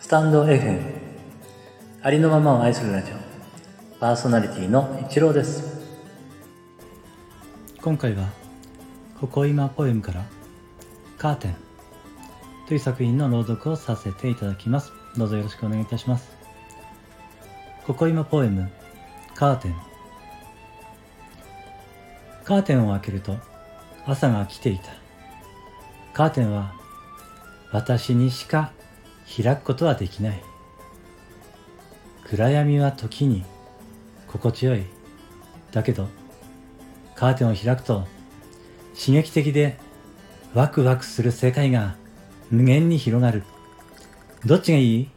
スタンド FM ありのままを愛するラジオパーソナリティの一郎です。今回はここ今ポエムからカーテンという作品の朗読をさせていただきます。どうぞよろしくお願いいたします。ここ今ポエムカーテン。カーテンを開けると朝が来ていた。カーテンは私にしか開くことはできない。暗闇は時に心地よい。だけどカーテンを開くと刺激的でワクワクする世界が無限に広がる。どっちがいい？